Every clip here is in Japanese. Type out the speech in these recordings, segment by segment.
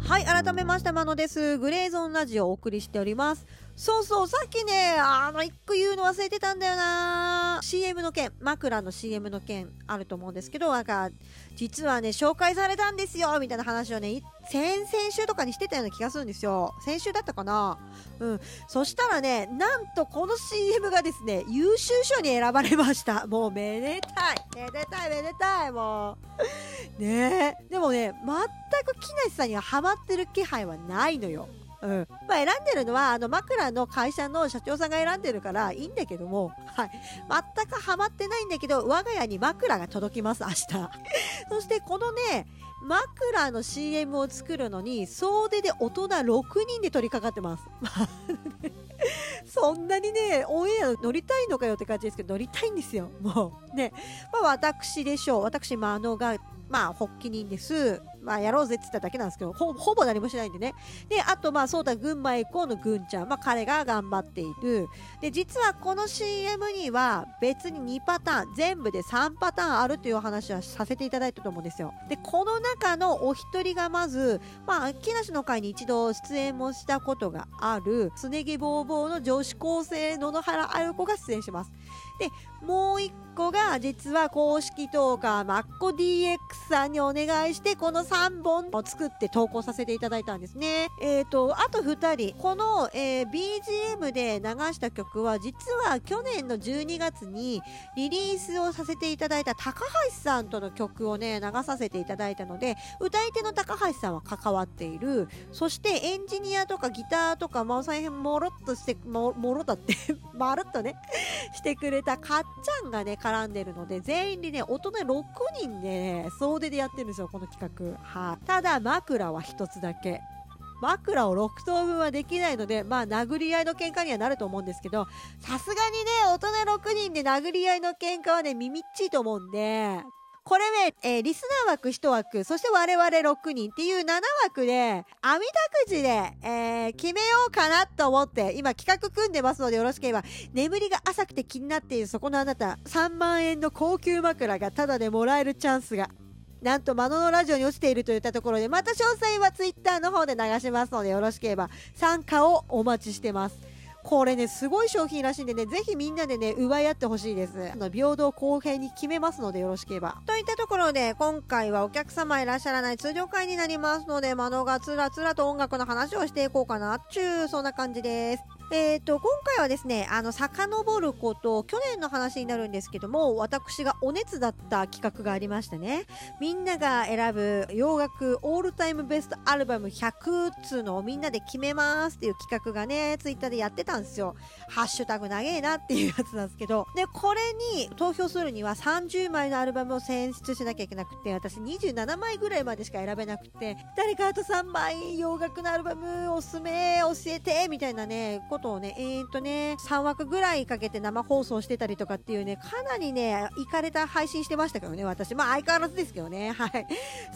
はい改めましてまのです。グレーゾーンラジオをお送りしております。そうそうさっきねあの一個言うの忘れてたんだよな。CM の件枕の CM の件あると思うんですけどなんか実はね紹介されたんですよみたいな話をね先々週とかにしてたような気がするんですよ。先週だったかな。うん。そしたらねなんとこの CM がですね優秀賞に選ばれました。もうめでたい。めでたいめでたいもう。ね。でもね全く木梨さんにはハマってる気配はないのよ。まあ、選んでるのはあの枕の会社の社長さんが選んでるからいいんだけども、はい、全くハマってないんだけど我が家に枕が届きます明日。そしてこのね枕の CM を作るのに総出で大人6人で取り掛かってます。そんなにねオンエア乗りたいのかよって感じですけど乗りたいんですよ。もう。ね、まあ、私でしょう。私真野がまあ、発起人です。まあ、やろうぜって言っただけなんですけど、ほほぼ何もしないんでね。で、あと、まあ、そうだ、群馬エコーのぐんちゃん。まあ、彼が頑張っている。で、実はこの CM には別に2パターン、全部で3パターンあるという話はさせていただいたと思うんですよ。で、この中のお一人がまず、まあ、木梨の会に一度出演もしたことがある、すねぎぼうぼうの女子高生野々原あゆ子が出演します。で、もう一個が実は公式トーカーマッコ DX さんにお願いしてこの3本を作って投稿させていただいたんですね。えっ、ー、と、あと2人。この、えー、BGM で流した曲は実は去年の12月にリリースをさせていただいた高橋さんとの曲をね、流させていただいたので、歌い手の高橋さんは関わっている。そしてエンジニアとかギターとか、まあ、大変もろっとして、ももろだって まるっとね、してくれたかっちゃんがね、絡んでるので、全員でね、大人6人でね、総出でやってるんですよ、この企画。はい、ただ、枕は1つだけ。枕を6等分はできないので、まあ、殴り合いの喧嘩にはなると思うんですけど、さすがにね、大人6人で殴り合いの喧嘩はね、耳っちいと思うんで、これね、えー、リスナー枠1枠、そして我々6人っていう7枠で、網田くじで、えー、決めようかなと思って、今企画組んでますのでよろしければ、眠りが浅くて気になっているそこのあなた、3万円の高級枕がタダでもらえるチャンスがなんと、マノのラジオに落ちているといったところで、また詳細はツイッターの方で流しますので、よろしければ参加をお待ちしてます。これね、すごい商品らしいんでね、ぜひみんなでね、奪い合ってほしいです。平等公平に決めますのでよろしければ。といったところで、今回はお客様いらっしゃらない通常会になりますので、マノがつらつらと音楽の話をしていこうかなっちゅう、そんな感じです。え、ー、と、今回はですね、あの、遡ること、去年の話になるんですけども、私がお熱だった企画がありましてね、みんなが選ぶ洋楽オールタイムベストアルバム100つのをみんなで決めますっていう企画がね、ツイッターでやってたんですよ。ハッシュタグ長えなっていうやつなんですけど、で、これに投票するには30枚のアルバムを選出しなきゃいけなくて、私27枚ぐらいまでしか選べなくて、誰かあと3枚洋楽のアルバムおすすめ教えて、みたいなね、ことをね、えー、っとね、3枠ぐらいかけて生放送してたりとかっていうね、かなりね、行かれた配信してましたけどね、私。まあ相変わらずですけどね、はい。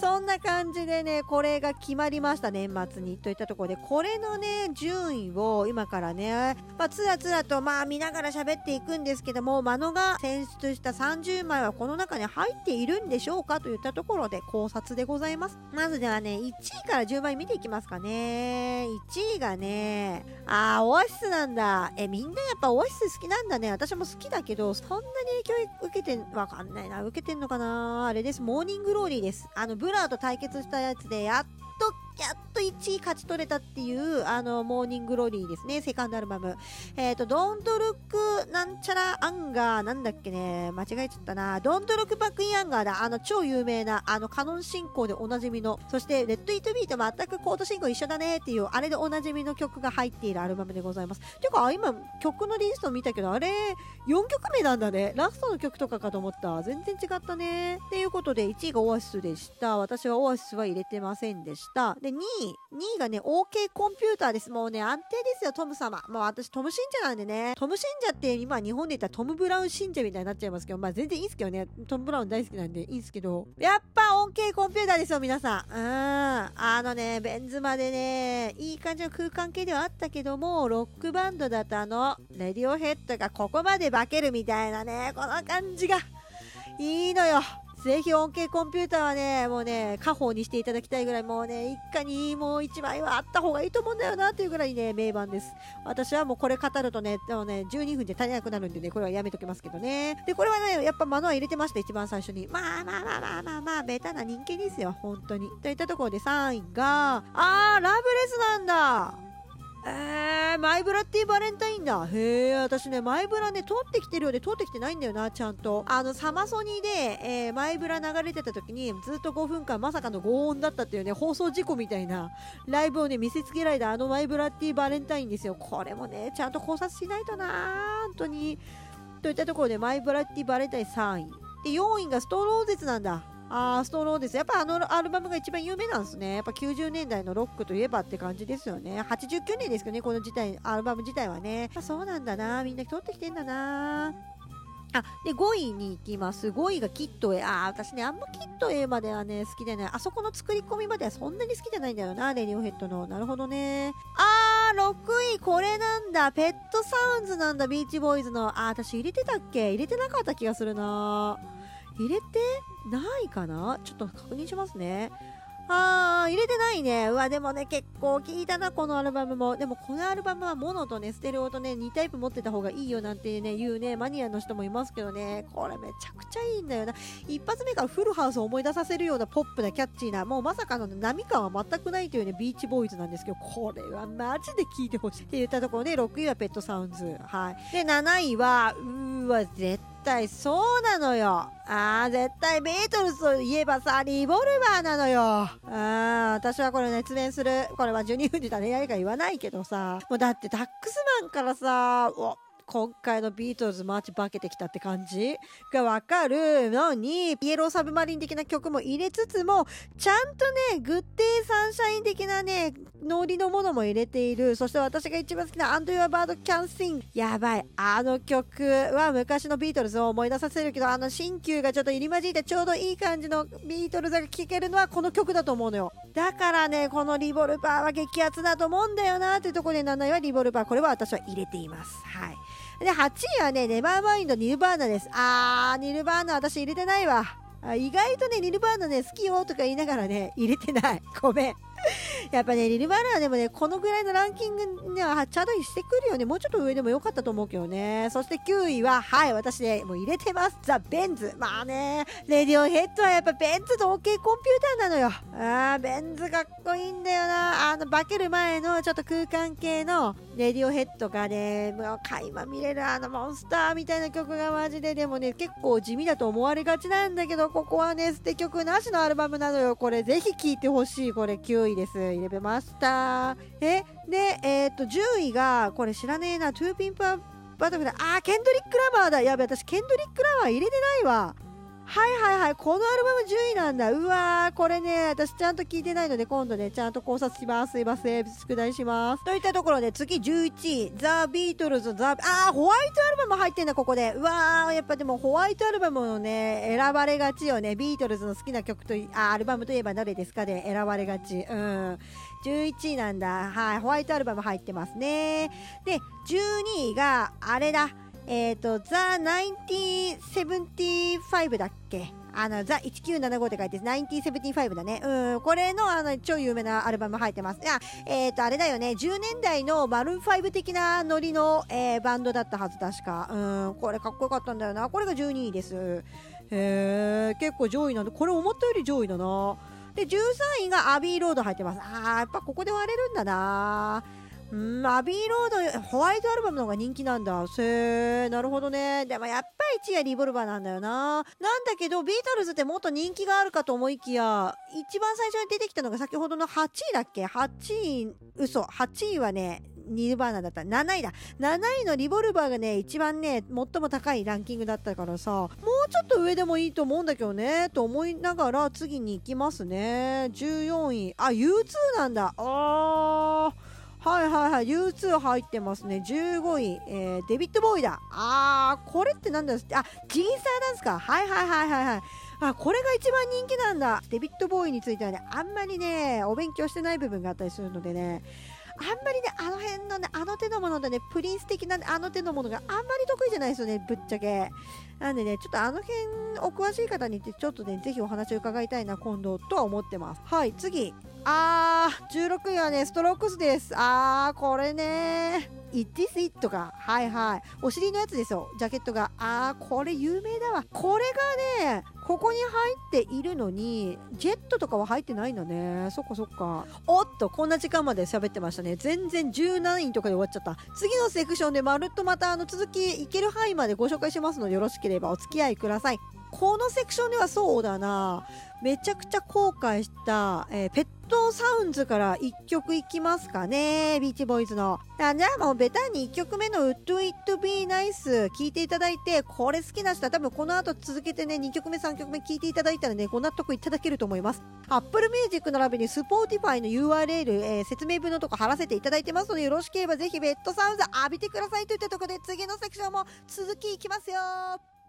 そんな感じでね、これが決まりました、年末に。といったところで、これのね、順位を今からね、まあ、つらつらと、まあ見ながら喋っていくんですけども、マノが選出した30枚はこの中に入っているんでしょうかといったところで考察でございます。まずではね、1位から10枚見ていきますかね。1位がね、あー、オアスなんだ。え、みんなやっぱオアシス好きなんだね。私も好きだけど、そんなに影響受けてん、わかんないな。受けてんのかなあれです。 Morning Glory です。あの、ブラーと対決したやつで、やっとやっと1位勝ち取れたっていう、あの、 Morning Glory ですね、セカンドアルバム。えっ、ー、と、Don't Look なんちゃら Anger、なんだっけね、間違えちゃったな。Don't Look Back in Anger だ。あの、超有名な、あの、カノン進行でおなじみの、そして、 Let It Be と全くコード進行一緒だねっていう、あれでおなじみの曲が入っているアルバムでございます。ていうか、今、曲のリスト見たけど、あれ、4曲目なんだね。ラストの曲とかかと思った。全然違ったね。っていうことで、1位がオアシスでした。私はオアシスは入れてませんでしたた。で、2位、2位がね、OK Computer です。もうね、安定ですよ、トム様。もう私、トム信者なんでね。トム信者って今、日本で言ったらトム・ブラウン信者みたいになっちゃいますけど、まあ全然いいんすけどね。トム・ブラウン大好きなんでいいんすけど。やっぱ OK Computer ですよ、皆さん。うん。あのね、 Bends までね、いい感じの空間系ではあったけども、ロックバンドだとあの、レディオヘッドがここまで化けるみたいなね、この感じが、いいのよ。ぜひ恩恵コンピューターはね、もうね、家宝にしていただきたいぐらい、もうね、一家にもう一枚はあった方がいいと思うんだよなっていうぐらいね、名盤です。私はもうこれ語るとね、でもね、12分で足りなくなるんでね、これはやめときますけどね。で、これはね、やっぱマノア入れてました、一番最初に。まあまあまあまあまあまあ、ベタな人気ですよ、本当に。といったところで3位が、あー、ラブレスなんだえー、マイブラっていうバレンタインだ。へえ、私ね、マイブラね、通ってきてるようで通ってきてないんだよな、ちゃんと。あの、サマソニで、えー、マイブラ流れてた時に、ずっと5分間まさかの轟音だったっていうね、放送事故みたいなライブをね、見せつけられたあのマイブラっていうバレンタインですよ。これもね、ちゃんと考察しないとな本当に。といったところで、マイブラっていうバレンタイン3位。で、4位がストローゼツなんだ。あストローです。やっぱあのアルバムが一番有名なんですね。やっぱ90年代のロックといえばって感じですよね。89年ですけどね、この自体、アルバム自体はね。あそうなんだな。みんな通ってきてんだな。あ、で、5位に行きます。5位がキット A。あ、私ね、あんまキット A まではね、好きでね、あそこの作り込みまではそんなに好きじゃないんだよな、レディオヘッドの。なるほどね。あー、6位、これなんだ。ペットサウンズなんだ、ビーチボーイズの。あ、私入れてたっけ？入れてなかった気がするな。入れてないかな？ちょっと確認しますね。あー、入れてないね。うわ、でもね、結構聞いたな、このアルバムも。でも、このアルバムはモノとね、ステレオとね、2タイプ持ってた方がいいよなんてね、言うね、マニアの人もいますけどね、これめちゃくちゃいいんだよな。一発目からフルハウスを思い出させるようなポップなキャッチーな、もうまさかの波感は全くないというね、ビーチボーイズなんですけど、これはマジで聞いてほしいって言ったところで、6位はペットサウンズ。はい。で、7位は、うーわ、絶対対そうなのよ。ああ、絶対ビートルズといえばさ、リボルバーなのよ。ああ、私はこれ熱弁する。これは12分で誰やりか言わないけどさ。もうだってダックスマンからさ、お今回のビートルズマーチ化けてきたって感じ？がわかるのに、 Yellow Submarine 的な曲も入れつつも、ちゃんとね、 Good Day Sunshine 的なね、ノリのものも入れている。そして私が一番好きな And Your Bird Can Sing。やばい。あの曲は昔のビートルズを思い出させるけど、あの新旧がちょっと入り混じってちょうどいい感じのビートルズが聴けるのはこの曲だと思うのよ。だからね、この Revolver は激アツだと思うんだよなっていうところで7位は Revolver。これは私は入れています。はい。で、8位はね、 Nevermind ニルバーナです。あー、ニルバーナ私入れてないわ。意外とね、ニルバーナね、好きよとか言いながらね、入れてない。ごめん。やっぱね、ニルバーナはでもね、このぐらいのランキングにはちゃんとしてくるよね。もうちょっと上でもよかったと思うけどね。そして9位は、はい、私ね、もう入れてます。 The Bends。まあね、レディオヘッドはやっぱベンズと OK コンピューターなのよ。あー、 Bends かっこいいんだよな。あの、化ける前のちょっと空間系のレディオヘッドがね、もう垣間見れるあのモンスターみたいな曲がマジで、でもね、結構地味だと思われがちなんだけど、ここはね、捨て曲なしのアルバムなのよ。これぜひ聴いてほしい。これ9位です。入れました。えでえー、っと10位がこれ知らねえな。 To Pimp a Butterfly。あーケンドリック・ラマーだ。やべ私ケンドリック・ラマー入れてないわ。はいはいはい。このアルバム10位なんだ。うわーこれね私ちゃんと聞いてないので今度ねちゃんと考察します。すいません。宿題します。といったところで次11位。ザ・ビートルズザ・あー White Album 入ってんだここで。うわーやっぱでも White Album のね選ばれがちよね。ビートルズの好きな曲とあアルバムといえば誰ですかで選ばれがち。うん。11位なんだ。はいホワイトアルバム入ってますね。で12位があれだ。えっ、ー、と、ザ・1975だっけ？あの、ザ1975って書いて、1975だね。うん、これの、あの、超有名なアルバム入ってます。いや、えっ、ー、と、あれだよね、10年代のマルーン5的なノリの、えー、バンドだったはず、確か。うん、これかっこよかったんだよな。これが12位です。へえ、結構上位なんで、これ思ったより上位だな。で、13位がアビーロード入ってます。あー、やっぱここで割れるんだな。うん、アビーロード、ホワイトアルバムの方が人気なんだ。せー、なるほどね。でもやっぱり1位はリボルバーなんだよな。なんだけど、ビートルズってもっと人気があるかと思いきや、一番最初に出てきたのが先ほどの8位だっけ ?8 位、嘘。8位はね、ニルバーナだった。7位だ。7位のリボルバーがね、一番ね、最も高いランキングだったからさ、もうちょっと上でもいいと思うんだけどね、と思いながら次に行きますね。14位。あ、U2 なんだ。あー。はいはいはい。U2 入ってますね。15位、えー、デビッド・ボーイだ。あーこれって何だあジギンサーなんですか。はいはいはいはいはい。あこれが一番人気なんだ。デビッド・ボーイについてはねあんまりねお勉強してない部分があったりするのでね。あんまりね、あの辺のね、あの手のものでね、プリンス的な、あの手のものがあんまり得意じゃないですよね、ぶっちゃけ。なんでね、ちょっとあの辺、お詳しい方にって、ちょっとね、ぜひお話を伺いたいな、今度、とは思ってます。はい、次。あー、16位はね、ストロークスです。あー、これね It is it とか、はいはい。お尻のやつですよ、ジャケットが。あー、これ有名だわ。これがね、ここに入っているのに、ジェットとかは入ってないんだね。そっかそっか。おっと、こんな時間まで喋ってましたね。全然17位とかで終わっちゃった。次のセクションでまるっとまたあの続きいける範囲までご紹介しますので、よろしければお付き合いください。このセクションではそうだな。めちゃくちゃ後悔した、えー、ペットサウンズから1曲いきますかね。ビーチボーイズの。じゃあもうベタに1曲目の Would It Be Nice 聴いていただいて、これ好きな人は多分この後続けてね、2曲目3曲目聴いていただいたらね、ご納得いただけると思います。Apple Music 並びに Spotify の URL、えー、説明文のとこ貼らせていただいてますので、よろしければぜひベッドサウンズ浴びてくださいといったところで次のセクションも続きいきますよ